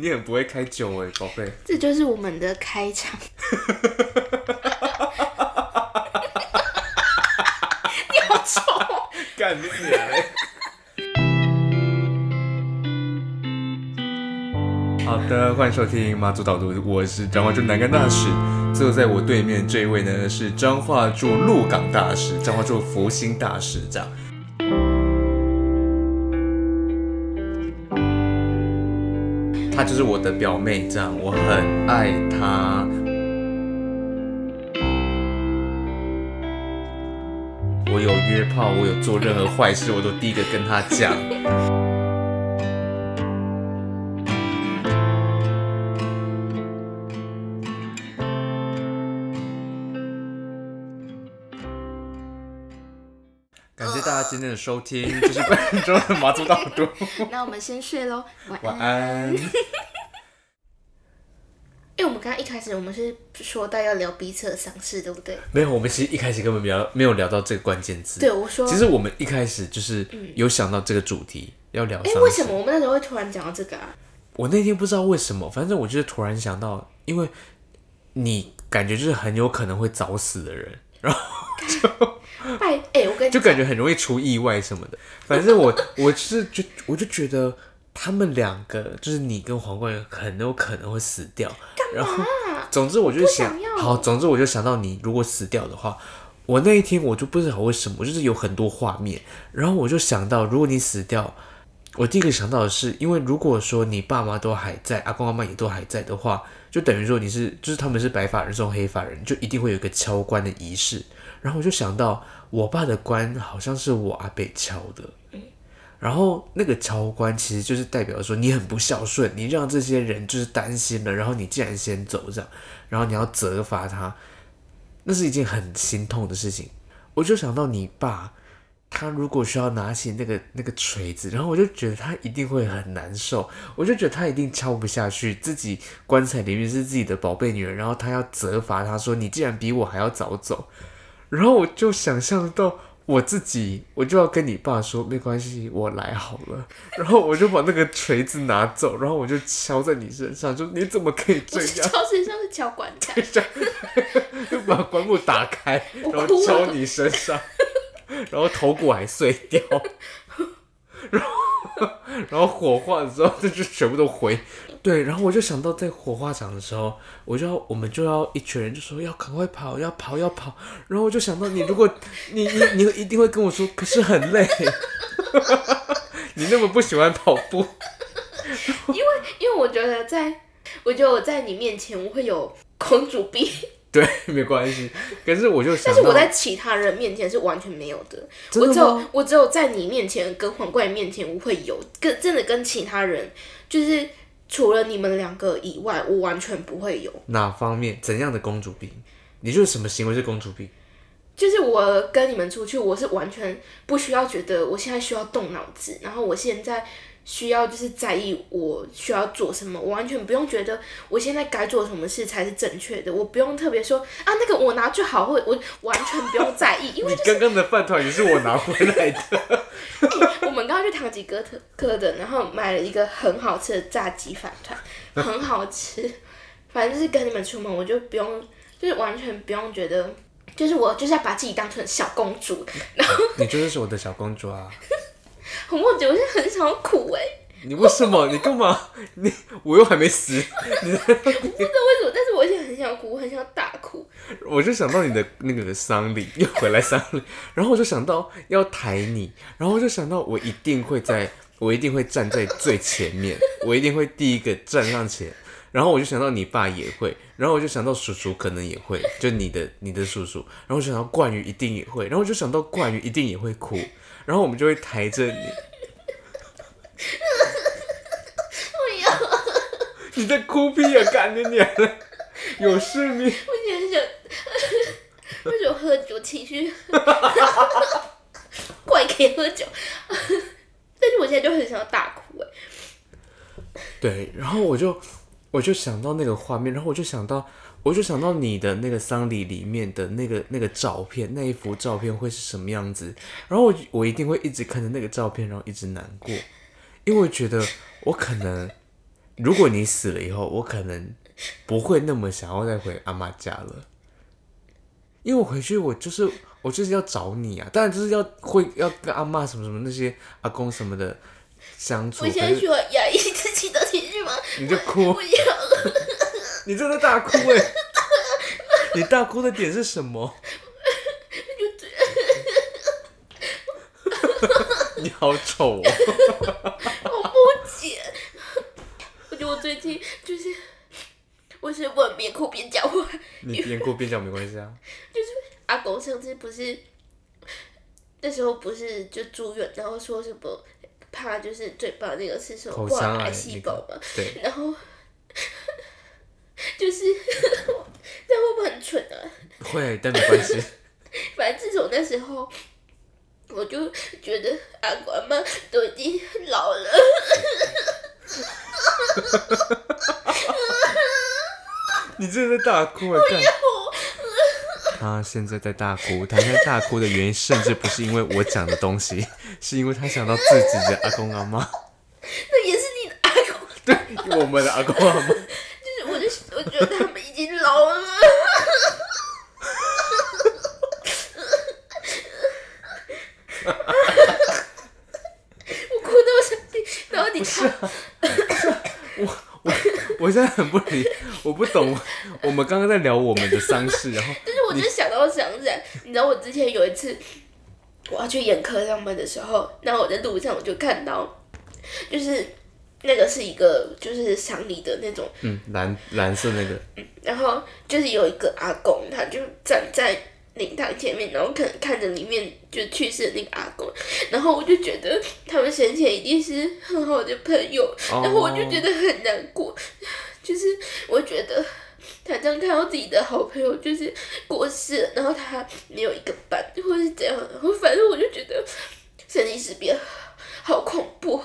你很不会开酒哎，宝贝。这就是我们的开场。你好丑丑！干你娘嘞！好的，欢迎收听妈祖导读，我是彰化驻南竿大使。坐在我对面这一位呢，是彰化驻鹿港大使，彰化驻福兴大使这样。她就是我的表妹，这样我很爱她。我有约炮，我有做任何坏事，我都第一个跟她讲。收听，就是本周的马祖导读。那我们先睡喽，晚安。因为 我们刚刚一开始我们是说到要聊彼此的丧事，对不对？没有，我们其实一开始根本没有没有聊到这个关键字。对，我说，其实我们一开始就是有想到这个主题、嗯、要聊。哎，为什么我们那时候会突然讲到这个啊？我那天不知道为什么，反正我就是突然想到，因为你感觉就是很有可能会早死的人，然后 就。哎哎、欸，我跟你就感觉很容易出意外什么的。反正我 我是就我就觉得他们两个就是你跟黄冠宇很有可能会死掉。然后总之我就想，想好，总之我就想到你如果死掉的话，我那一天我就不知道为什么，我就是有很多画面。然后我就想到，如果你死掉，我第一个想到的是，因为如果说你爸妈都还在，阿公阿妈也都还在的话，就等于说你是就是他们是白发人送黑发人，就一定会有一个敲棺的仪式。然后我就想到，我爸的棺好像是我阿伯敲的，然后那个敲棺其实就是代表说你很不孝顺，你让这些人就是担心了，然后你竟然先走这样，然后你要责罚他，那是一件很心痛的事情。我就想到你爸，他如果需要拿起那个那个锤子，然后我就觉得他一定会很难受，我就觉得他一定敲不下去，自己棺材里面是自己的宝贝女儿，然后他要责罚他说，你竟然比我还要早走。然后我就想象到我自己，我就要跟你爸说没关系，我来好了。然后我就把那个锤子拿走，然后我就敲在你身上，就你怎么可以这样？敲身上是敲棺材，就把棺木打开，然后敲你身上，然后头骨还碎掉，然后然后火化的时候，这就全部都回。对，然后我就想到在火化场的时候，我就要我们就要一群人就说要赶快跑，要跑，要跑。然后我就想到你，如果你你你一定会跟我说，可是很累，你那么不喜欢跑步，因为因为我觉得在，我觉得我在你面前我会有公主病。对，没关系。可是我就想，但是我在其他人面前是完全没有的。的我只有我只有在你面前跟皇冠面前我会有，跟真的跟其他人就是。除了你们两个以外，我完全不会有。哪方面？怎样的公主病？你就是什么行为是公主病？就是我跟你们出去，我是完全不需要觉得我现在需要动脑子，然后我现在。需要就是在意我需要做什么，我完全不用觉得我现在该做什么事才是正确的，我不用特别说啊那个我拿去好，或我完全不用在意，因为、就是、你刚刚的饭团也是我拿回来的。欸、我们刚刚去唐吉诃德的，然后买了一个很好吃的炸鸡饭团，很好吃。反正就是跟你们出门，我就不用，就是完全不用觉得，就是我就是要把自己当成小公主，然后你就是我的小公主啊。红墨姐，我现在很想要哭哎！你为什么？你干嘛？你我又还没死。你我不知道为什么，但是我现在很想哭，我很想大哭。我就想到你的那个丧礼，又回来丧礼，然后我就想到要抬你，然后我就想到我一定会在，我一定会站在最前面，我一定会第一个站上前，然后我就想到你爸也会，然后我就想到叔叔可能也会，就你的你的叔叔，然后我就想到冠宇一定也会，然后我就想到冠宇一定也会哭。然后我们就会抬着你。我要。你在哭屁啊！干你娘的！有事没？我现在想，为什么喝酒情绪？怪可以喝酒，但是我现在就很想要大哭哎。对，然后我就我就想到那个画面，然后我就想到。我就想到你的那个丧礼里面的那个那个照片，那一幅照片会是什么样子？然后我我一定会一直看着那个照片，然后一直难过，因为我觉得我可能如果你死了以后，我可能不会那么想要再回阿妈家了，因为我回去我就是我就是要找你啊，当然就是要会要跟阿妈什么什么那些阿公什么的相处。我现在需要压抑自己的情绪吗？你就哭。你真的大哭哎、欸！你大哭的点是什么？你好丑哦！我不解。我觉得我最近就是，我是不能边哭边讲话。你边哭边讲没关系啊。就是阿公上次不是那时候不是就住院，然后说什么怕就是嘴巴那个是什么患癌细胞嘛？对。然后就是这样会不会很蠢啊？会，但没关系。反正自从那时候。我就觉得阿公阿妈都已经老了，你真的在大哭啊！他现在在大哭，他现在大哭的原因甚至不是因为我讲的东西，是因为他想到自己的阿公阿妈。那也是你的阿公。对，我们的阿公阿妈。觉得他们已经老了。不是啊，我我我现在很不理，我不懂。我们刚刚在聊我们的丧事，然后但是我就想到想起来，你知道我之前有一次我要去眼科上班的时候，然后我在路上我就看到，就是那个是一个就是丧礼的那种，嗯，蓝蓝色那个，嗯，然后就是有一个阿公，他就站在。灵堂前面，然后可能看着里面就去世的那个阿公，然后我就觉得他们生前一定是很好的朋友，oh. 然后我就觉得很难过，就是我觉得他这样看到自己的好朋友就是过世了，然后他没有一个伴，或是怎样，然后反正我就觉得生离死别好恐怖。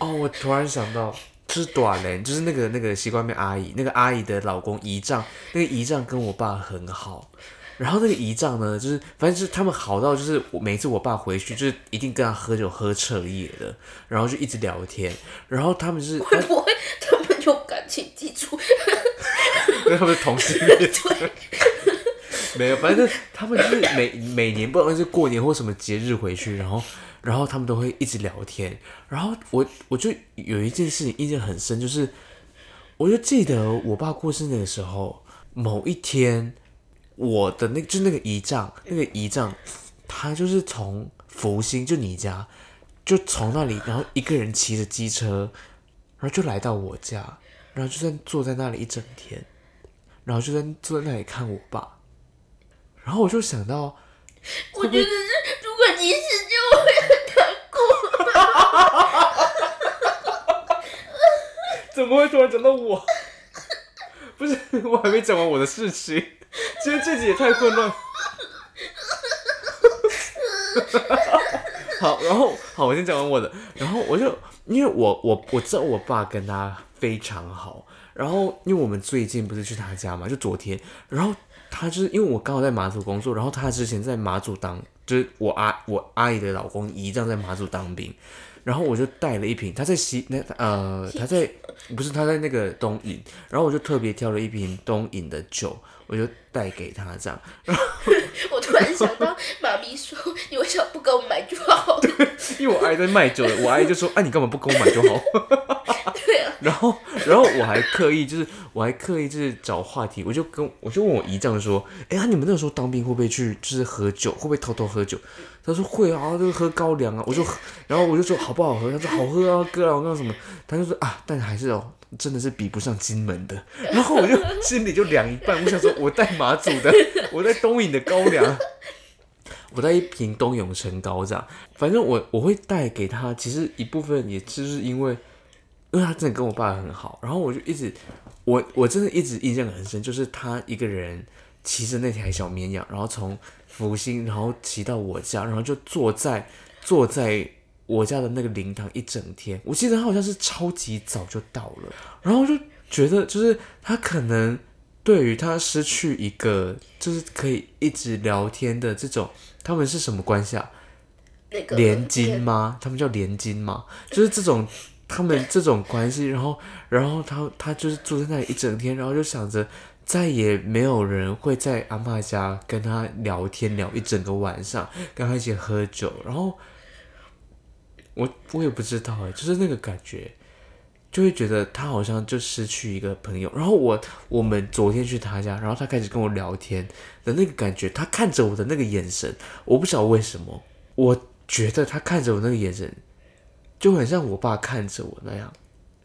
哦，oh, 我突然想到，就是短嘞，就是那个那个西瓜妹阿姨，那个阿姨的老公姨丈，那个姨丈跟我爸很好。然后那个姨丈呢，就是反正就是他们好到就是我每次我爸回去就是一定跟他喝酒喝彻夜的，然后就一直聊天。然后他们是会不会 他们有感情基础？因为他们是同性恋。对，没有，反正他们就是每每年不管是过年或什么节日回去，然后然后他们都会一直聊天。然后我我就有一件事情印象很深，就是我就记得我爸过生日的时候某一天。我的那就那个姨丈，那个姨丈，他就是从福星，就你家，就从那里，然后一个人骑着机车，然后就来到我家，然后就在坐在那里一整天，然后就在坐在那里看我爸，然后我就想到，我觉得是如果你死就会很难过，怎么会突然讲到我？不是，我还没讲完我的事情。今天这集也太混乱。好，然后好，我先讲完我的。然后我就因为我我我知道我爸跟他非常好。然后因为我们最近不是去他家嘛，就昨天。然后他就是因为我刚好在马祖工作，然后他之前在马祖当，就是我阿我阿姨的老公姨丈在马祖当兵。然后我就带了一瓶，他在西那呃他在不是他在那个东饮，然后我就特别挑了一瓶东饮的酒。我就带给他这样，然 后我突然想到，妈咪说：“你为什么不给我买就好？” 对，因为我阿姨在卖酒的，我阿姨就说：“哎、啊，你干嘛不给我买就好？” 对啊。然后，然后我还刻意就是，我还刻意就是找话题，我就跟我就问我姨丈说：“哎、欸、呀，你们那个时候当兵会不会去就是喝酒？会不会偷偷喝酒？”他说：“会啊，就喝高粱啊。”我就，然后我就说：“好不好喝？”他说：“好喝啊，哥啊，我那什么？”他就说：“啊，但还是哦。”真的是比不上金门的，然后我就心里就凉一半。我想说，我带马祖的，我在东引的高粱，我在一瓶东永成高这样。反正我我会带给他，其实一部分也就是因为，因为他真的跟我爸很好。然后我就一直，我我真的一直印象很深，就是他一个人骑着那条小绵羊，然后从福星，然后骑到我家，然后就坐在坐在。我家的那个灵堂一整天，我记得他好像是超级早就到了，然后就觉得就是他可能对于他失去一个就是可以一直聊天的这种，他们是什么关系啊？那个连金吗？他们叫连襟吗？就是这种他们 这种关系，然后然后他他就是坐在那里一整天，然后就想着再也没有人会在阿嬷家跟他聊天聊一整个晚上，跟他一起喝酒，然后我我也不知道哎，就是那个感觉。就会觉得他好像就失去一个朋友，然后我我们昨天去他家，然后他开始跟我聊天的那个感觉，他看着我的那个眼神，我不晓得为什么，我觉得他看着我那个眼神，就很像我爸看着我那样，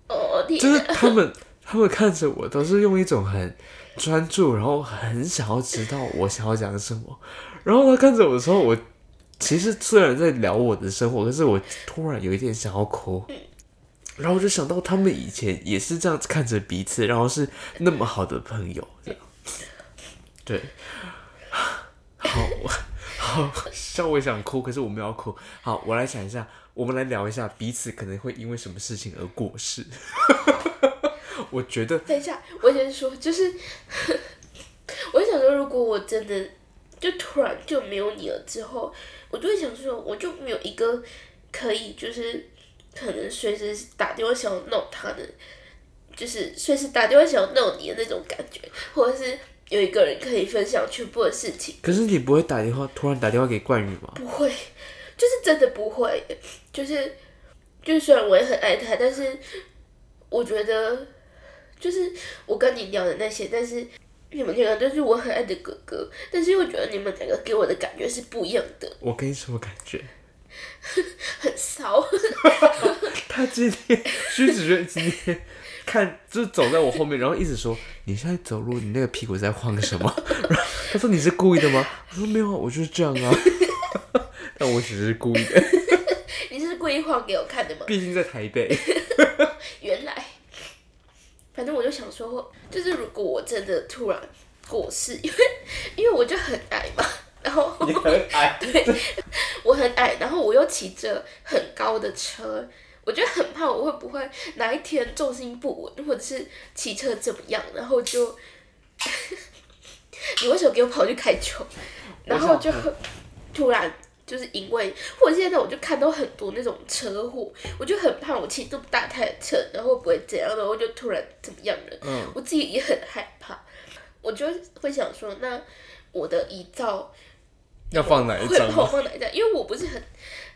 哦，就是他们他们看着我都是用一种很专注，然后很想要知道我想要讲什么，然后他看着我的时候，我其实虽然在聊我的生活，可是我突然有一点想要哭。然后我就想到他们以前也是这样子看着彼此，然后是那么好的朋友，对，好，好，稍微想哭，可是我没有哭。好，我来想一下，我们来聊一下彼此可能会因为什么事情而过世。我觉得，等一下，我先说，就是，我想说，如果我真的就突然就没有你了之后，我就会想说，我就没有一个可以就是。可能随时打电话想要闹他的，就是随时打电话想要闹你的那种感觉，或者是有一个人可以分享全部的事情。可是你不会打电话，突然打电话给冠宇吗？不会，就是真的不会。就是，就是虽然我也很爱他，但是我觉得，就是我跟你聊的那些，但是你们两个都是我很爱的哥哥，但是我觉得你们两个给我的感觉是不一样的。我给你什么感觉？很骚，他今天徐子轩今天看就是走在我后面，然后一直说，你现在走路，你那个屁股在晃什么？然后他说，你是故意的吗？我说没有啊，我就是这样啊。但我只是故意的。你是故意晃给我看的吗？毕竟在台北。原来，反正我就想说，就是如果我真的突然过世，因为因为我就很矮嘛。然后 你很矮，对，我很矮，然后我又骑着很高的车，我觉得很怕我会不会哪一天重心不稳，或者是骑车怎么样，然后就 你为什么给我跑去开球？然后就突然就是因为，或者现在我就看到很多那种车祸，我就很怕我骑这么大台的车，然后会不会怎样，然后就突然怎么样了？嗯，我自己也很害怕，我就会想说，那我的遗照。要放哪一张？会放哪一张？因为我不是很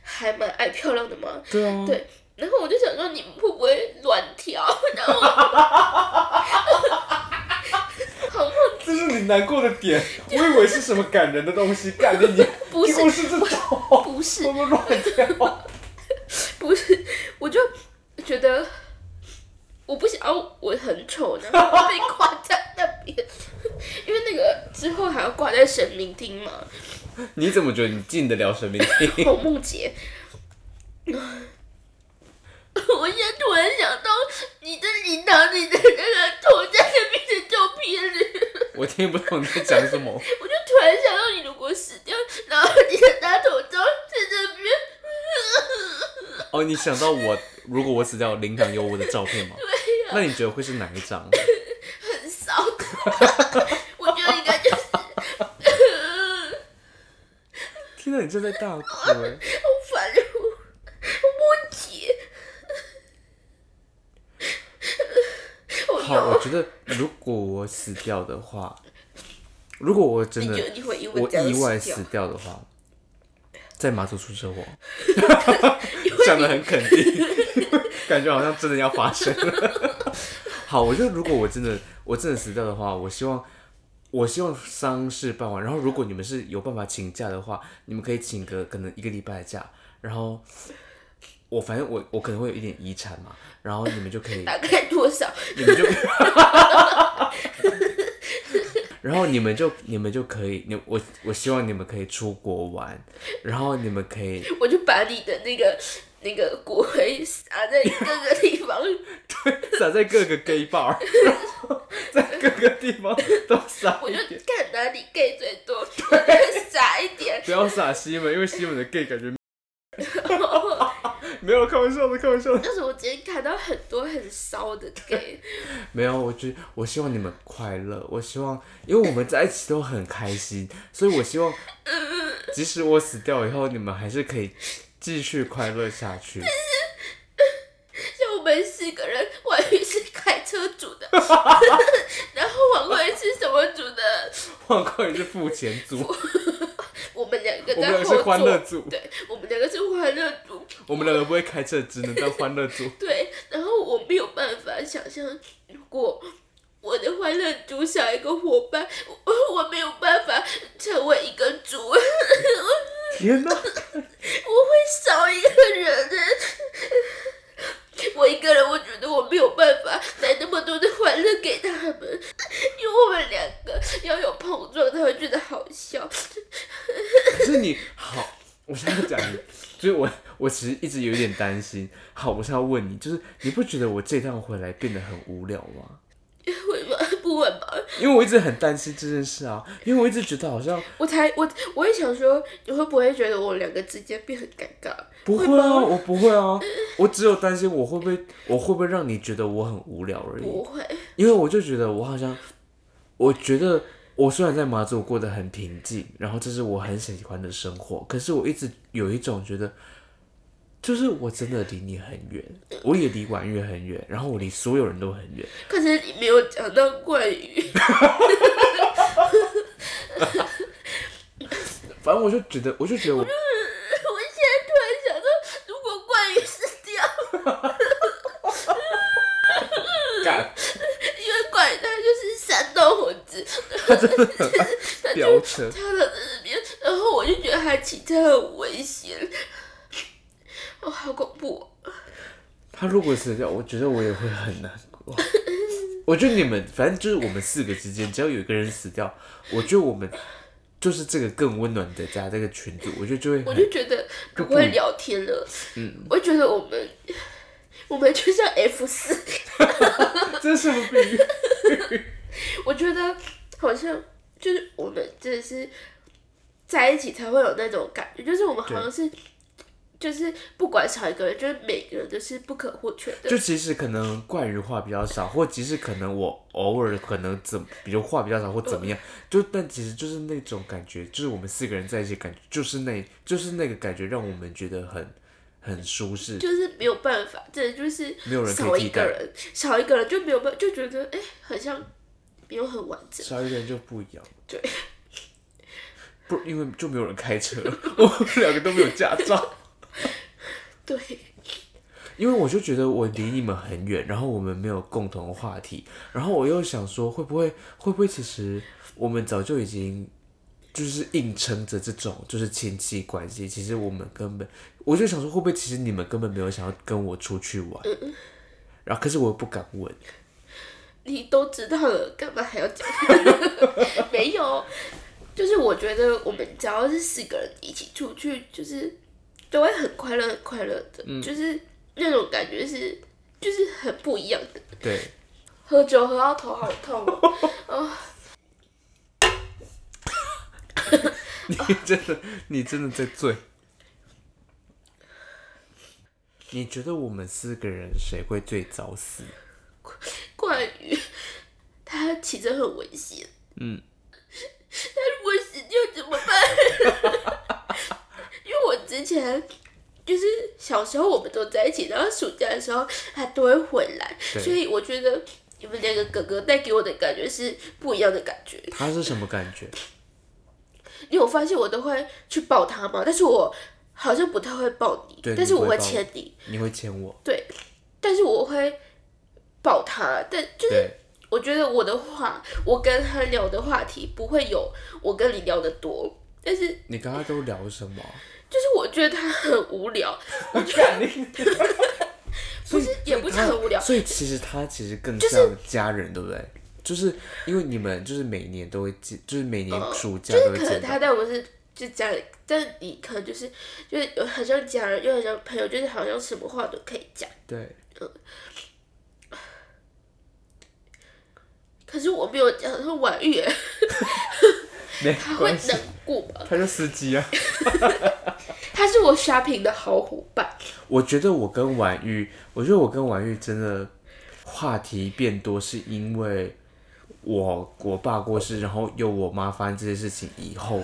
还蛮爱漂亮的嘛。对啊。对，然后我就想说，你们会不会乱跳？然后，好这是你难过的点。我以为是什么感人的东西，感觉你 不是不是这种，不是乱跳。不是，我就觉得我不想要我很丑，然后被挂在那边，因为那个之后还要挂在神明厅嘛。你怎么觉得你进得了神明厅？红木姐，我现在突然想到你的礼堂里的那个头在那边的照片里。我听不懂你在讲什么。我就突然想到，你如果死掉，然后你的大头照在这边。哦，你想到我如果我死掉，灵堂有我的照片吗？对呀、啊。那你觉得会是哪一张？很骚。听到你正在大哭，好烦哦！我姐，好，我觉得如果我死掉的话，如果我真的我意外死掉的话，在马祖出车祸，讲的很肯定，感觉好像真的要发生了。好，我觉得如果我真的我真的死掉的话，我希望。我希望丧事办完，然后如果你们是有办法请假的话，你们可以请个可能一个礼拜的假，然后我反正我我可能会有一点遗产嘛，然后你们就可以 大概多少？你们就，然后你们就你们就可以，你我我希望你们可以出国玩，然后你们可以，我就把你的那个。那个骨灰撒在各个地方，对，撒在各个 gay bar，在各个地方都撒。我就看哪里 gay 最多，对，撒一点。不要撒西门，因为西门的 gay 感觉没有开玩笑的，开玩笑的。但是我今天看到很多很骚的 gay。没有，我觉我希望你们快乐，我希望，因为我们在一起都很开心，所以我希望，即使我死掉以后，你们还是可以。继续快乐下去。像我们们四个人，婉玉是开车组的，然后黄冠是什么组的？黄冠宇是付钱组。我们两个在后座，是欢乐组。对，我们两个是欢乐组。我们两个不会开车，只能当欢乐组。对，然后我没有办法想象，如果我的欢乐组少一个伙伴，我我没有办法成为一个组。天哪！我会少一个人的。我一个人，我觉得我没有办法带那么多的欢乐给他们，因为我们两个要有碰撞，他会觉得好笑。可是你好，我现在讲你，所以我我其实一直有点担心。好，我是要问你，就是你不觉得我这趟回来变得很无聊吗？会吗？因为我一直很担心这件事啊，因为我一直觉得好像我才我我也想说，你会不会觉得我们两个之间变很尴尬？不会啊，会我不会啊，我只有担心我会不会我会不会让你觉得我很无聊而已。不会，因为我就觉得我好像，我觉得我虽然在马祖过得很平静，然后这是我很喜欢的生活，可是我一直有一种觉得。就是我真的离你很远，我也离婉月很远，然后我离所有人都很远。可是你没有讲到冠宇。反正我就觉得，我就觉得我。我现在突然想到，如果冠宇死掉。干。因为冠宇他就是山道猴子，他真的很飙车。他的那边，然后我就觉得他骑车很危险。哦，好恐怖！他如果死掉，我觉得我也会很难过。我觉得你们，反正就是我们四个之间，只要有一个人死掉，我觉得我们就是这个更温暖的家，这个群组，我觉得就会，我就觉得不会聊天了。嗯，我觉得我们，我们就像 F 四，这是什么比喻？我觉得好像就是我们真的是在一起才会有那种感觉，就是我们好像是。就是不管少一个人，就是每个人都是不可或缺的。就其实可能怪人话比较少，或即使可能我偶尔可能怎，比如话比较少或怎么样，嗯、就但其实就是那种感觉，就是我们四个人在一起感觉，就是那，就是那个感觉让我们觉得很很舒适。就是没有办法，真的就是没有人少一个人，少一个人就没有办法，就觉得哎、欸，好像没有很完整。少一个人就不一样。对。不，因为就没有人开车，我们两个都没有驾照。对，因为我就觉得我离你们很远，然后我们没有共同话题，然后我又想说，会不会会不会其实我们早就已经就是硬撑着这种就是亲戚关系，其实我们根本我就想说，会不会其实你们根本没有想要跟我出去玩，嗯、然后可是我又不敢问，你都知道了，干嘛还要讲？没有，就是我觉得我们只要是四个人一起出去，就是。都会很快乐，很快乐的，嗯、就是那种感觉是，就是很不一样的。对，喝酒喝到头好痛哦！你真的，你真的在醉。你觉得我们四个人谁会最早死？冠宇，他骑车很危险。嗯。他如果死掉怎么办？就是小时候我们都在一起，然后暑假的时候他都会回来，所以我觉得你们两个哥哥带给我的感觉是不一样的感觉。他是什么感觉？你有发现我都会去抱他吗？但是我好像不太会抱你，但是我会牵你，你会牵我，对，但是我会抱他，但就是我觉得我的话，我跟他聊的话题不会有我跟你聊的多，但是你跟他都聊什么？就是我觉得他很无聊，我觉得不是也不是很无聊，所以其实他其实更像家人，对不对？就是因为你们就是每年都会见，就是每年暑假都会见。就是可能他带我们是就家里，但你可能就是就是有很像家人，又很像朋友，就是好像什么话都可以讲。对，嗯。可是我没有讲说婉玉，他会难过吧？他是司机啊。他是我 shopping 的好伙伴。我觉得我跟婉玉，我觉得我跟婉玉真的话题变多，是因为我我爸过世，然后又我妈发生这些事情以后，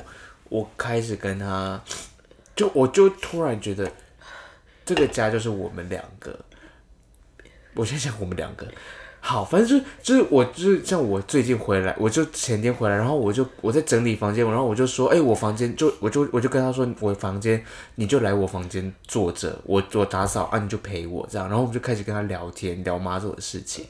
我开始跟他，就我就突然觉得这个家就是我们两个。我先想我们两个。好，反正就是就是我就是像我最近回来，我就前天回来，然后我就我在整理房间，然后我就说，哎、我房间就我就我就跟他说，我房间你就来我房间坐着，我我打扫啊，你就陪我这样，然后我们就开始跟他聊天，聊妈祖的事情。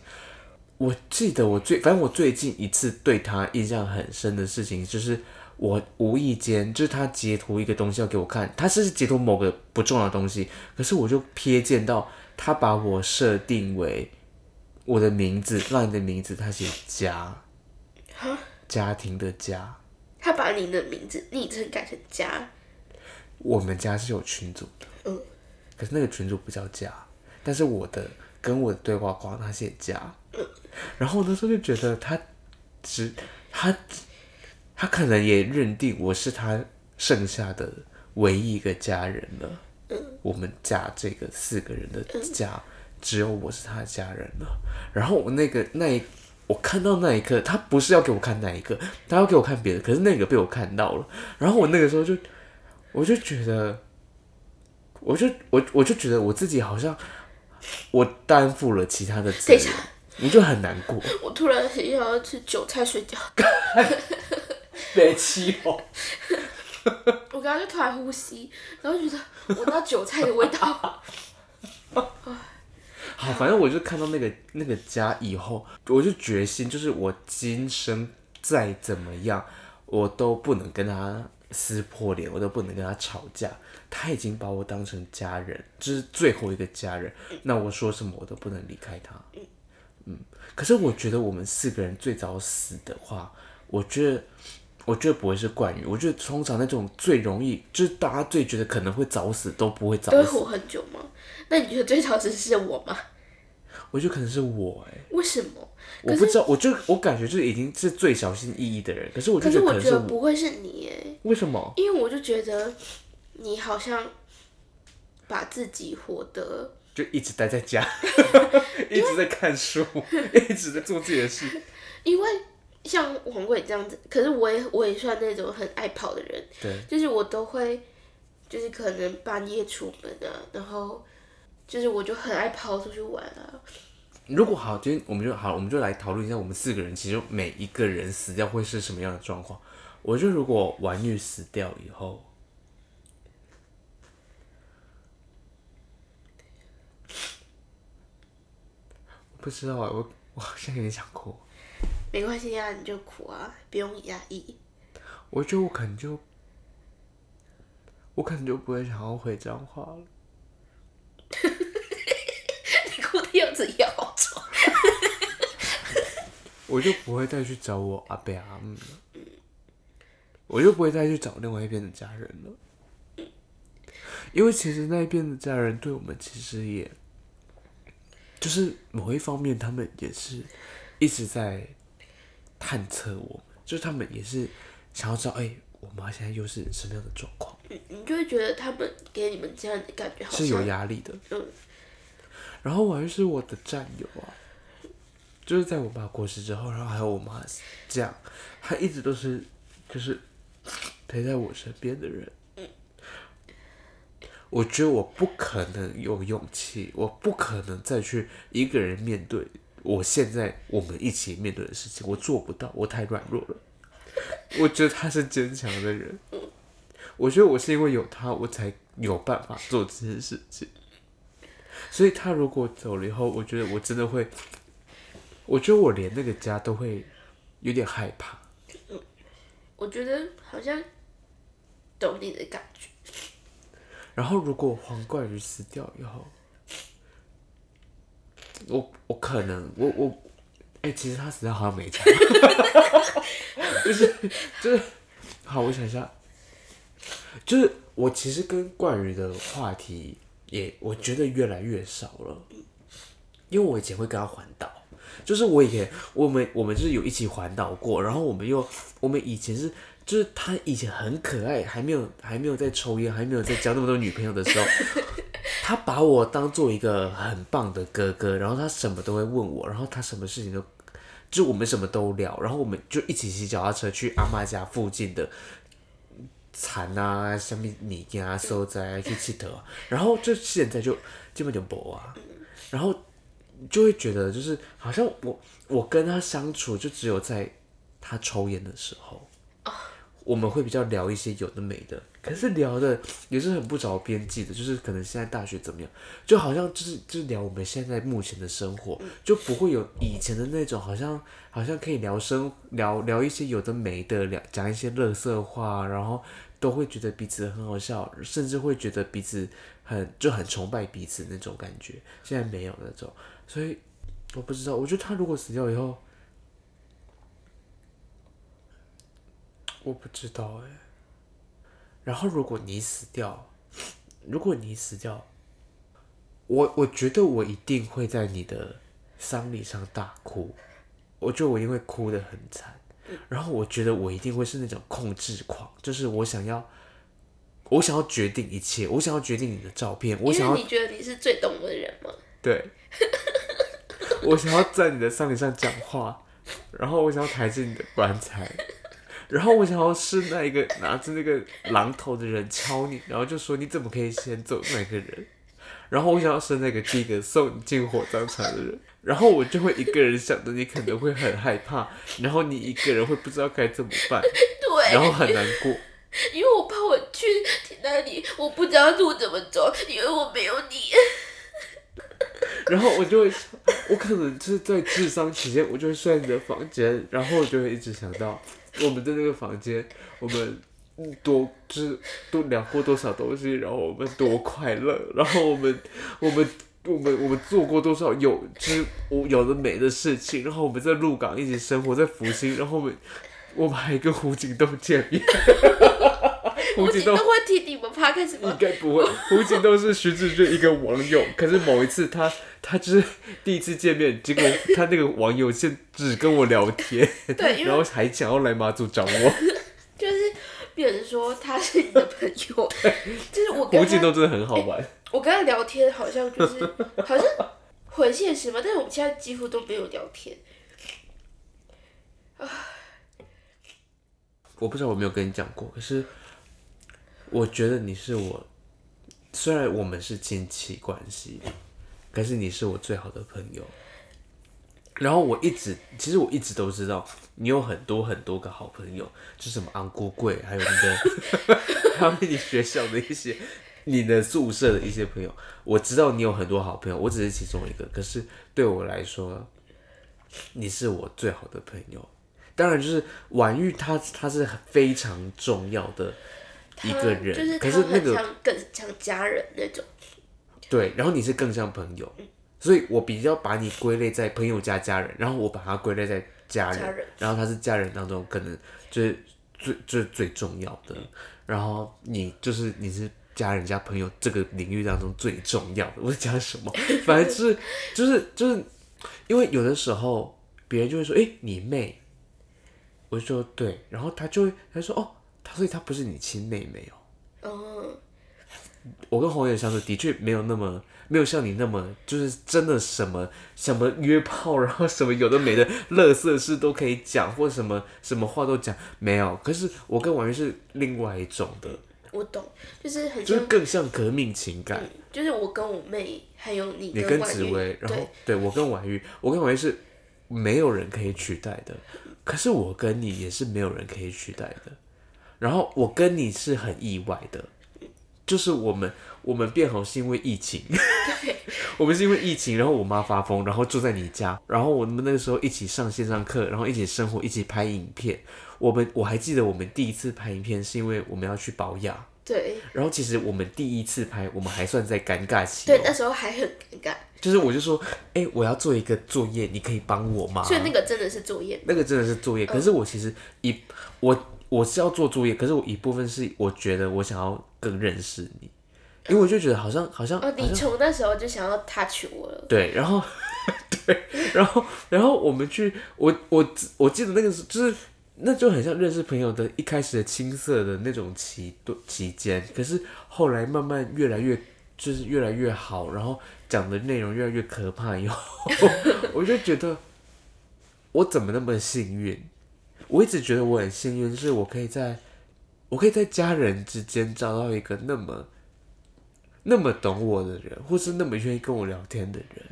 我记得我最反正我最近一次对他印象很深的事情，就是我无意间就是他截图一个东西要给我看，他是截图某个不重要的东西，可是我就瞥见到他把我设定为。我的名字，让你的名字，他写家，家庭的家。他把你的名字昵称改成家。我们家是有群组的，嗯，可是那个群主不叫家，但是我的跟我的对话框他写家，嗯，然后我那时候就觉得他只他他可能也认定我是他剩下的唯一一个家人了，嗯，我们家这个四个人的家。嗯只有我是他的家人了。然后我那个那一我看到那一刻，他不是要给我看那一个，他要给我看别的。可是那个被我看到了。然后我那个时候就，我就觉得，我就我我就觉得我自己好像我担负了其他的责任，你就很难过。我突然很想要吃韭菜水饺。别气哦！我刚刚就突然呼吸，然后觉得闻到韭菜的味道。好，反正我就看到那个那个家以后，我就决心，就是我今生再怎么样，我都不能跟他撕破脸，我都不能跟他吵架。他已经把我当成家人，就是最后一个家人。那我说什么我都不能离开他。嗯，可是我觉得我们四个人最早死的话，我觉得我觉得不会是冠宇。我觉得通常那种最容易，就是大家最觉得可能会早死都不会早死。都会活很久吗？那你觉得最早死是我吗？我觉得可能是我哎、欸，为什么？我不知道，我就我感觉就是已经是最小心翼翼的人，可是我就觉得可能是可是我觉得不会是你哎、欸，为什么？因为我就觉得你好像把自己活得就一直待在家，一直在看书，一直在做自己的事。因为像黄贵这样子，可是我也我也算那种很爱跑的人，对，就是我都会。就是可能半夜出门啊，然后就是我就很爱跑出去玩啊。如果好，今天我们就好，我们就来讨论一下，我们四个人其实每一个人死掉会是什么样的状况。我觉得如果婉玉死掉以后，不知道啊，我我好像有点想哭。没关系啊，你就哭啊，不用压抑。我觉得我可能就。我可能就不会想要回彰化了。你哭的样子也好丑。我就不会再去找我阿伯阿姆了。我就不会再去找另外一边的家人了。因为其实那一边的家人对我们其实也，就是某一方面，他们也是一直在探测我们，就是他们也是想要知道，哎、欸。我妈现在又是什么样的状况？嗯，你就会觉得他们给你们这样的感觉好像是有压力的。嗯，然后我还是我的战友啊，就是在我爸过世之后，然后还有我妈这样，他一直都是就是 陪在我身边的人。嗯，我觉得我不可能有勇气，我不可能再去一个人面对我现在我们一起面对的事情，我做不到，我太软弱了。我觉得他是坚强的人，我觉得我是因为有他，我才有办法做这件事情。所以他如果走了以后，我觉得我真的会，我觉得我连那个家都会有点害怕。我觉得好像懂你的感觉。然后如果黄冠宇死掉以后，我我可能我我，哎、欸，其实他死在好像没差。就是就是，好，我想一下，就是我其实跟冠宇的话题也我觉得越来越少了，因为我以前会跟他环岛，就是我以前我们我们就是有一起环岛过，然后我们又我们以前是就是他以前很可爱，还没有还没有在抽烟，还没有在交那么多女朋友的时候，他把我当做一个很棒的哥哥，然后他什么都会问我，然后他什么事情都。就我们什么都聊，然后我们就一起骑脚踏车去阿妈家附近的蚕啊、什么米所在去骑车，然后就现在就基本就没啊。然后就会觉得就是好像我我跟他相处就只有在他抽烟的时候。我们会比较聊一些有的没的，可是聊的也是很不着边际的，就是可能现在大学怎么样，就好像就是就是聊我们现在目前的生活，就不会有以前的那种好像好像可以聊生聊聊一些有的没的，聊讲一些乐色话，然后都会觉得彼此很好笑，甚至会觉得彼此很就很崇拜彼此那种感觉，现在没有那种，所以我不知道，我觉得他如果死掉以后。我不知道哎。然后如果你死掉，如果你死掉，我我觉得我一定会在你的丧礼上大哭。我觉得我一定会哭得很惨。然后我觉得我一定会是那种控制狂，就是我想要，我想要决定一切，我想要决定你的照片。我想要，你觉得你是最懂我的人吗？对。我想要在你的丧礼上讲话，然后我想要抬进你的棺材。然后我想要是那一个拿着那个榔头的人敲你，然后就说你怎么可以先走那个人？然后我想要是那个第一个送你进火葬场的人。然后我就会一个人想着你可能会很害怕，然后你一个人会不知道该怎么办，对，然后很难过，因为我怕我去那里，我不知道路怎么走，因为我没有你。然后我就会，我可能就是在智商期间，我就会睡在你的房间，然后我就会一直想到。我们在那个房间，我们多就是都聊过多少东西，然后我们多快乐，然后我们我们我们我们做过多少有就是有的没的事情，然后我们在鹿港一起生活在福星，然后我们我们还跟胡锦东见面。胡锦都会听你们 podcast 吗？应该不会。胡锦都是徐志俊一个网友，可是某一次他他就是第一次见面，结果他那个网友先只跟我聊天，对，然后还想要来马祖找我，就是别人说他是你的朋友，就是我跟胡锦东真的很好玩。我跟他聊天好像就是好像很现实嘛，但是我们现在几乎都没有聊天。我不知道我没有跟你讲过，可是。我觉得你是我，虽然我们是亲戚关系，可是你是我最好的朋友。然后我一直，其实我一直都知道你有很多很多个好朋友，就什么安菇贵，还有你的，还有你学校的一些，你的宿舍的一些朋友。我知道你有很多好朋友，我只是其中一个。可是对我来说，你是我最好的朋友。当然，就是婉玉，她她是非常重要的。一个人，就是可是那个更像家人那种。对，然后你是更像朋友，嗯、所以我比较把你归类在朋友加家人，然后我把他归类在家人，家人，然后他是家人当中可能就是最最最重要的，然后你就是你是家人加朋友这个领域当中最重要的。我讲什么？反正就是就是就是，因为有的时候别人就会说：“哎，你妹。”我就说：“对。”然后他就会他说：“哦。”所以她不是你亲妹妹哦。嗯。我跟红颜相处的确没有那么没有像你那么就是真的什么什么约炮，然后什么有的没的乐色事都可以讲，或什么什么话都讲没有。可是我跟婉瑜是另外一种的。我懂，就是很就是更像革命情感。嗯，就是我跟我妹还有你，你跟紫薇，然后对，对我跟婉瑜，我跟婉瑜是没有人可以取代的。可是我跟你也是没有人可以取代的。然后我跟你是很意外的，就是我们我们变好是因为疫情，对，我们是因为疫情，然后我妈发疯，然后住在你家，然后我们那个时候一起上线上课，然后一起生活，一起拍影片。我们我还记得我们第一次拍影片是因为我们要去保养，对。然后其实我们第一次拍，我们还算在尴尬期，对，那时候还很尴尬。就是我就说，哎、欸，我要做一个作业，你可以帮我吗？所以那个真的是作业，那个真的是作业。可是我其实一我。我是要做作业，可是我一部分是我觉得我想要更认识你，因为我就觉得好像好像哦，你从那时候就想要 touch 我了。对，然后 对，然后然后我们去，我我我记得那个是就是那就很像认识朋友的一开始的青涩的那种期期间，可是后来慢慢越来越就是越来越好，然后讲的内容越来越可怕以后，我就觉得我怎么那么幸运。我一直觉得我很幸运，就是我可以在，我可以在家人之间找到一个那么，那么懂我的人，或是那么愿意跟我聊天的人。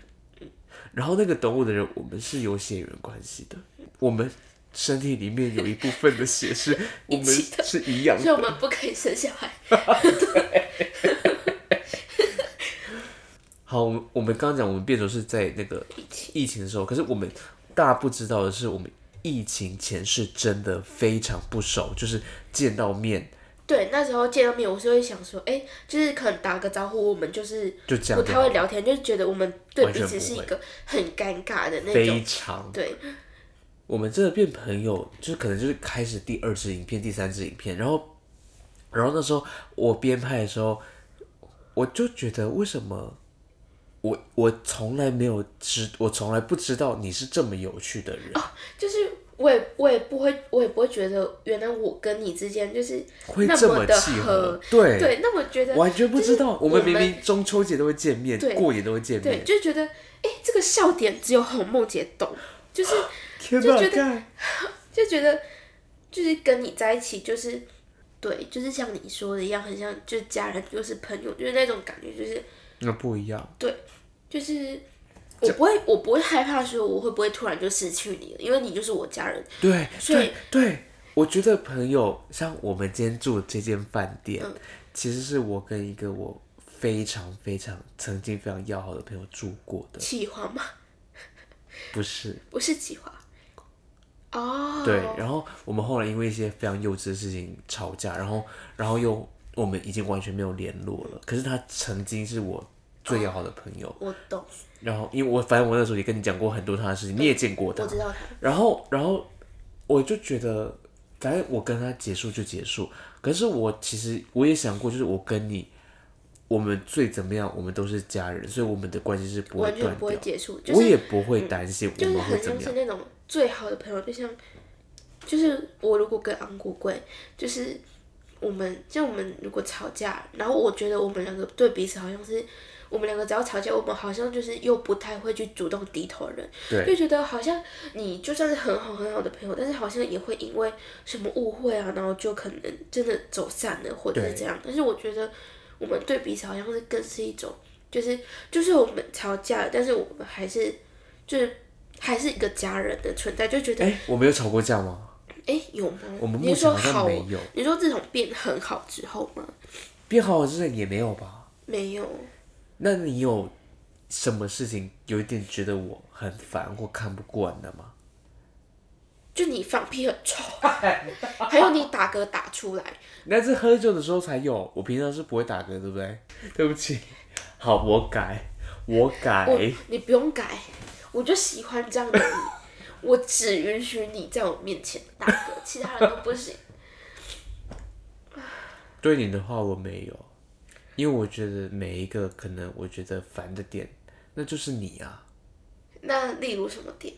然后那个懂我的人，我们是有血缘关系的，我们身体里面有一部分的血是 我们是一样的，所以我们不可以生小孩。好，我们刚刚讲，我们变成是在那个疫情的时候，可是我们大家不知道的是，我们疫情前是真的非常不熟，就是见到面。对，那时候见到面，我是会想说，哎，就是可能打个招呼，我们就是就这样，不太会聊天，就觉得我们对彼此是一个很尴尬的那种。非常对。我们真的变朋友，就是可能就是开始第二支影片、第三支影片，然后，然后那时候我编拍的时候，我就觉得为什么。我我从来没有知，我从来不知道你是这么有趣的人。哦，就是我也我也不会，我也不会觉得原来我跟你之间就是会这么契合。对对，那我觉得完全不知道。我们明明中秋节都会见面，过年都会见面，对，就觉得哎，这个笑点只有红梦姐懂，就是 就觉得 就觉得就是跟你在一起，就是对，就是像你说的一样，很像就是家人，就是朋友，就是那种感觉，就是那不一样。对。就是我不会，我不会害怕说我会不会突然就失去你了，因为你就是我家人。对，所以对，对，我觉得朋友像我们今天住的这间饭店，嗯，其实是我跟一个我非常非常曾经非常要好的朋友住过的。企划吗？不是，不是企划。哦。对，然后我们后来因为一些非常幼稚的事情吵架，然后，然后又我们已经完全没有联络了。可是他曾经是我。最要好的朋友，我懂。然后，因为我反正我那时候也跟你讲过很多他的事情，你也见过他，我知道他。然后，然后我就觉得，反正我跟他结束就结束。可是我其实我也想过，就是我跟你，我们最怎么样，我们都是家人，所以我们的关系是不会断不会结束。我也不会担心我们会怎么样。就是很像是那种最好的朋友，就像，就是我如果跟昂古贵，就是我们，像我们如果吵架，然后我觉得我们两个对彼此好像是。我们两个只要吵架，我们好像就是又不太会去主动低头的人，就觉得好像你就算是很好很好的朋友，但是好像也会因为什么误会啊，然后就可能真的走散了，或者是这样。但是我觉得我们对彼此好像是更是一种，就是就是我们吵架了，但是我们还是就是还是一个家人的存在，就觉得。哎，我没有吵过架吗？哎，有吗？我们目前好像没有。你说自从变很好之后吗？变好之后也没有吧？没有。那你有什么事情有一点觉得我很烦或看不惯的吗？就你放屁很臭，还有你打嗝打出来。那是喝酒的时候才有，我平常是不会打嗝，对不对？对不起，好，我改，我改。我你不用改，我就喜欢这样的你，我只允许你在我面前打嗝，其他人都不行。对你的话，我没有。因为我觉得每一个可能我觉得烦的点，那就是你啊。那例如什么点？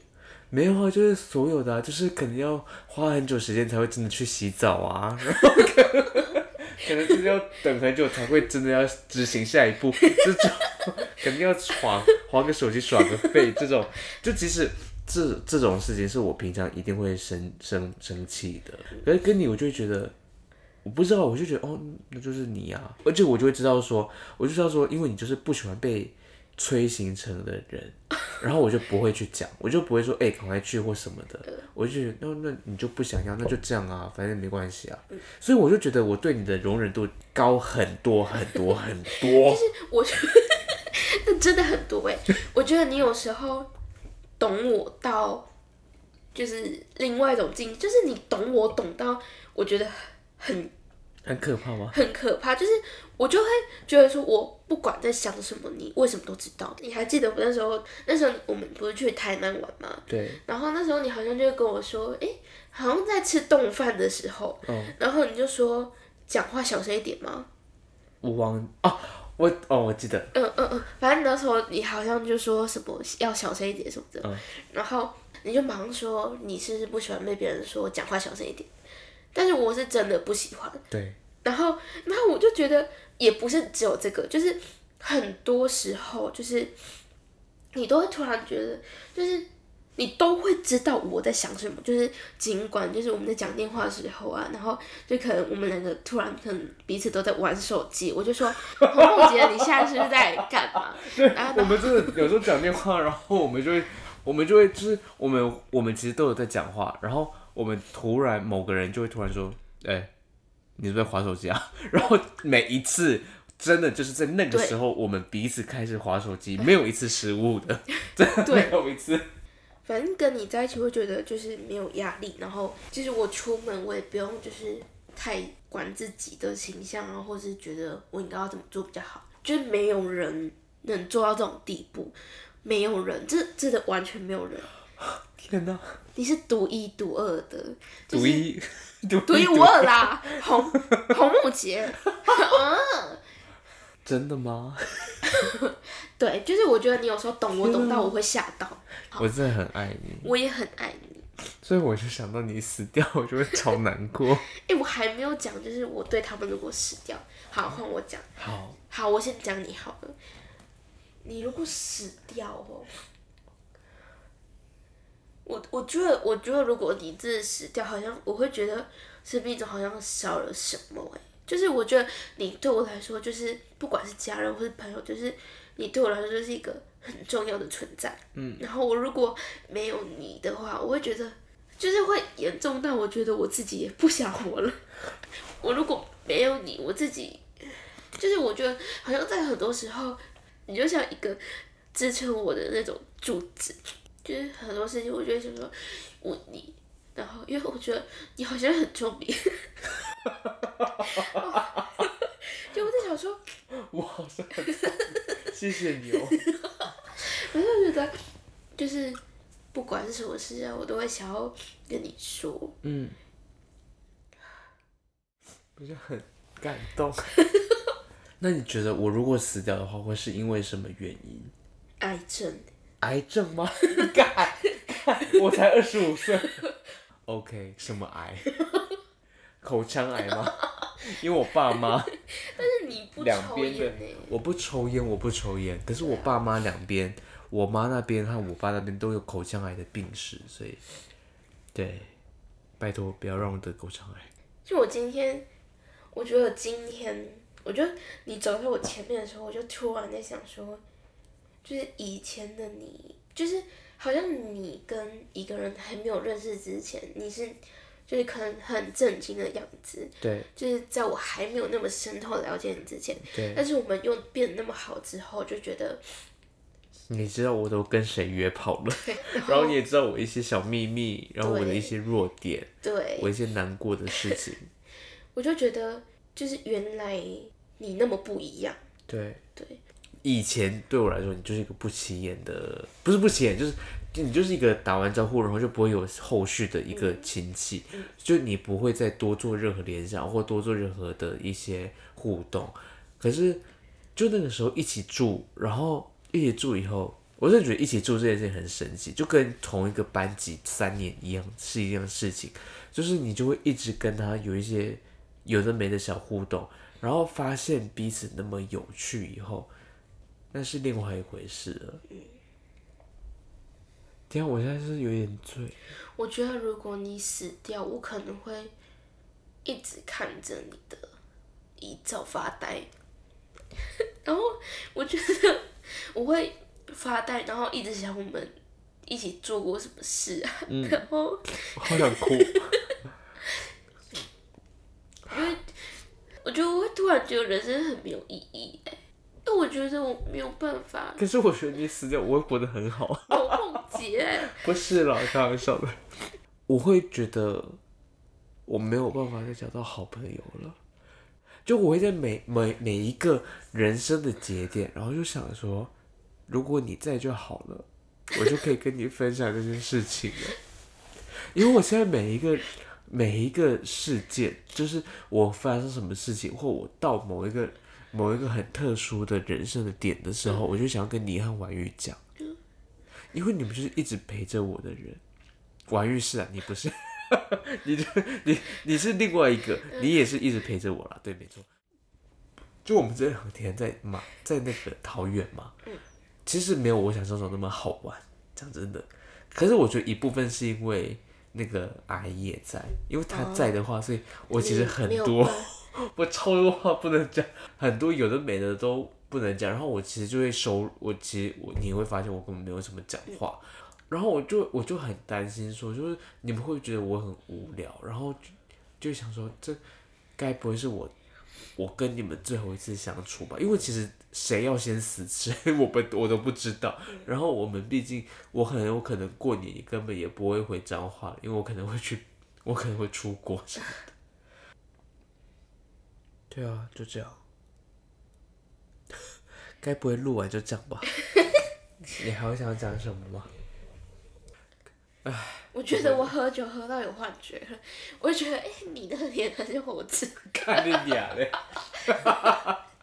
没有啊，就是所有的啊，就是可能要花很久时间才会真的去洗澡啊，然后可能 可能就是要等很久才会真的要执行下一步，这种肯定要闯，划个手机耍个废，这种就即使这这种事情是我平常一定会生生生气的，可是跟你我就会觉得。我不知道，我就觉得哦，那就是你啊，而且我就会知道说，我就知道说，因为你就是不喜欢被催行程的人，然后我就不会去讲，我就不会说，哎、欸，赶快去或什么的，我就觉得，那那你就不想要，那就这样啊，反正没关系啊，所以我就觉得我对你的容忍度高很多很多很多。就是我觉得那真的很多哎，我觉得你有时候懂我到，就是另外一种境，就是你懂我懂到，我觉得。很很可怕吗？很可怕，就是我就会觉得说，我不管在想什么，你为什么都知道？你还记得我那时候，那时候我们不是去台南玩吗？对。然后那时候你好像就跟我说，哎、欸，好像在吃冻饭的时候，哦、然后你就说讲话小声一点吗？我忘哦，我哦，我记得。嗯嗯嗯，反正那时候你好像就说什么要小声一点什么的，嗯、然后你就马上说你是不是不喜欢被别人说讲话小声一点？但是我是真的不喜欢，对。然后，然后我就觉得也不是只有这个，就是很多时候，就是你都会突然觉得，就是你都会知道我在想什么。就是尽管就是我们在讲电话的时候啊，然后就可能我们两个突然可能彼此都在玩手机，我就说洪梦洁，你现在是不是在干嘛？对，然后 我们真的有时候讲电话，然后我们就会，我们就会就是我们我们其实都有在讲话，然后我们突然某个人就会突然说，哎、欸，你是不是在滑手机啊？然后每一次。真的就是在那个时候，我们彼此开始滑手机，没有一次失误的，真的没有一次。反正跟你在一起会觉得就是没有压力，然后就是我出门我也不用就是太管自己的形象啊，或是觉得我应该要怎么做比较好，就是没有人能做到这种地步，没有人，这真的完全没有人。天哪，你是独一独二的，独、就是、一独一无二啦，洪洪木杰。真的吗？对，就是我觉得你有时候懂我，懂到我会吓到。我真的很爱你，我也很爱你。所以我就想到你死掉，我就会超难过。哎、欸，我还没有讲，就是我对他们如果死掉，好换我讲。好，好，我先讲你好了。你如果死掉哦，我我觉得，我觉得如果你真的死掉，好像我会觉得生命中好像少了什么哎。就是我觉得你对我来说，就是不管是家人或是朋友，就是你对我来说就是一个很重要的存在。嗯，然后我如果没有你的话，我会觉得就是会严重到我觉得我自己也不想活了。我如果没有你，我自己就是我觉得好像在很多时候，你就像一个支撑我的那种柱子。就是很多事情，我觉得想说问你，然后因为我觉得你好像很聪明。就我在想说，我好像很谢谢你哦。我就觉得，就是不管是什么事啊，我都会想要跟你说。嗯，我就很感动。那你觉得我如果死掉的话，会是因为什么原因？癌症？癌症吗？干，我才二十五岁。OK，什么癌？口腔癌吗？因为我爸妈，但是你不抽烟，我不抽烟，我不抽烟。可是我爸妈两边，我妈那边和我爸那边都有口腔癌的病史，所以，对，拜托不要让我得口腔癌。就我今天，我觉得今天，我觉得你走在我前面的时候，我就突然在想说，就是以前的你，就是好像你跟一个人还没有认识之前，你是。就是可能很震惊的样子，对，就是在我还没有那么深透了解你之前，对，但是我们又变得那么好之后，就觉得，你知道我都跟谁约炮了，然后，然后你也知道我一些小秘密，然后我的一些弱点，对，我一些难过的事情，我就觉得就是原来你那么不一样，对。对，以前对我来说你就是一个不起眼的，不是不起眼，就是。你就是一个打完招呼，然后就不会有后续的一个亲戚，就你不会再多做任何联想或多做任何的一些互动。可是，就那个时候一起住，然后一起住以后，我真的觉得一起住这件事情很神奇，就跟同一个班级三年一样是一样的事情，就是你就会一直跟他有一些有的没的小互动，然后发现彼此那么有趣以后，那是另外一回事了。天啊，我现在是有点醉。我觉得如果你死掉，我可能会一直看着你的遗照发呆。然后我觉得我会发呆，然后一直想我们一起做过什么事啊。嗯、然后我好想哭。因为我觉得我会突然觉得人生很没有意义哎。但我觉得我没有办法。可是我觉得你死掉，我会活得很好。洪梦洁。不是啦，开玩笑的。我会觉得我没有办法再找到好朋友了。就我会在每每每一个人生的节点，然后就想说，如果你在就好了，我就可以跟你分享这件事情了。因为我现在每一个每一个事件，就是我发生什么事情，或我到某一个。某一个很特殊的人生的点的时候，嗯、我就想要跟你和婉玉讲，嗯、因为你们就是一直陪着我的人。婉玉是啊，你不是，你你你是另外一个，你也是一直陪着我啦。对，没错。就我们这两天在嘛，在那个桃园嘛，嗯、其实没有我想象中那么好玩。讲真的，可是我觉得一部分是因为那个阿姨也在，因为她在的话，哦、所以我其实很多我超多话不能讲，很多有的没的都不能讲。然后我其实就会收，我其实我你会发现我根本没有什么讲话。然后我就我就很担心说，就是你们会觉得我很无聊，然后就，就想说这该不会是我。我跟你们最后一次相处吧，因为其实谁要先死，谁我不我都不知道。然后我们毕竟，我很有可能过年根本也不会回彰化，因为我可能会去，我可能会出国。对啊，就这样。该不会录完就这样吧？你还会想讲什么吗？唉。我觉得我喝酒喝到有幻觉了，我就觉得哎、欸，你的脸很像我自己。看你俩嘞！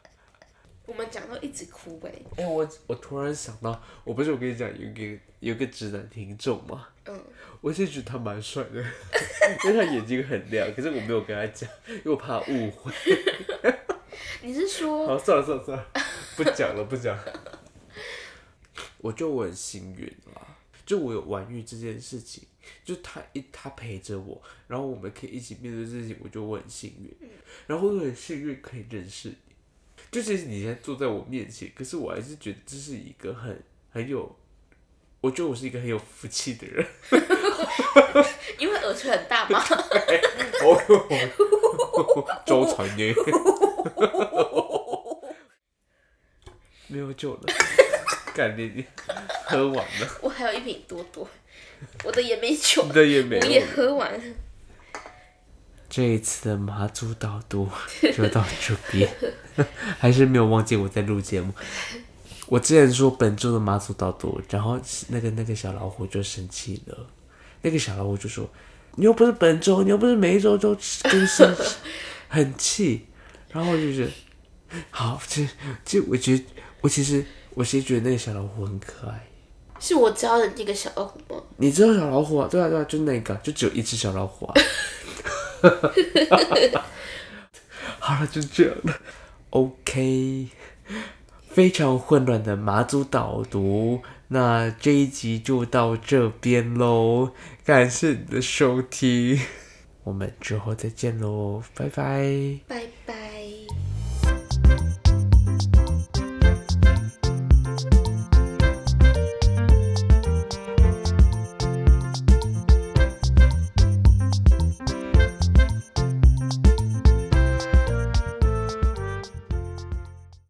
我们讲到一直哭哎。哎、欸，我我突然想到，我不是我跟你讲有个有个直男听众吗？嗯。我其实觉得他蛮帅的，因为他眼睛很亮，可是我没有跟他讲，因为我怕他误会。你是说？好，算了算了算了，不讲了不讲了。我就我很幸运啦，就我有玩玉这件事情。就他一他陪着我，然后我们可以一起面对这件事情，我就我很幸运，嗯、然后我很幸运可以认识你。就是你现在坐在我面前，可是我还是觉得这是一个很很有，我觉得我是一个很有福气的人。因为耳垂很大吗？周传呢？没有酒了，干你你喝完了。我还有一瓶多多。我的也没酒，你的也没，我也喝完了。这一次的马祖导读就到这边，还是没有忘记我在录节目。我之前说本周的马祖导读，然后那个那个小老虎就生气了。那个小老虎就说：“你又不是本周，你又不是每一周都更新，很气。”然后我就觉得，好，其实其实我觉得我其实我其实觉得那个小老虎很可爱。是我教的那个小老虎吗？你知道小老虎啊？对啊，对啊，就那个，就只有一只小老虎啊。好了，就这样了。OK，非常混乱的马祖导读，那这一集就到这边喽。感谢你的收听，我们之后再见喽，拜拜。拜拜。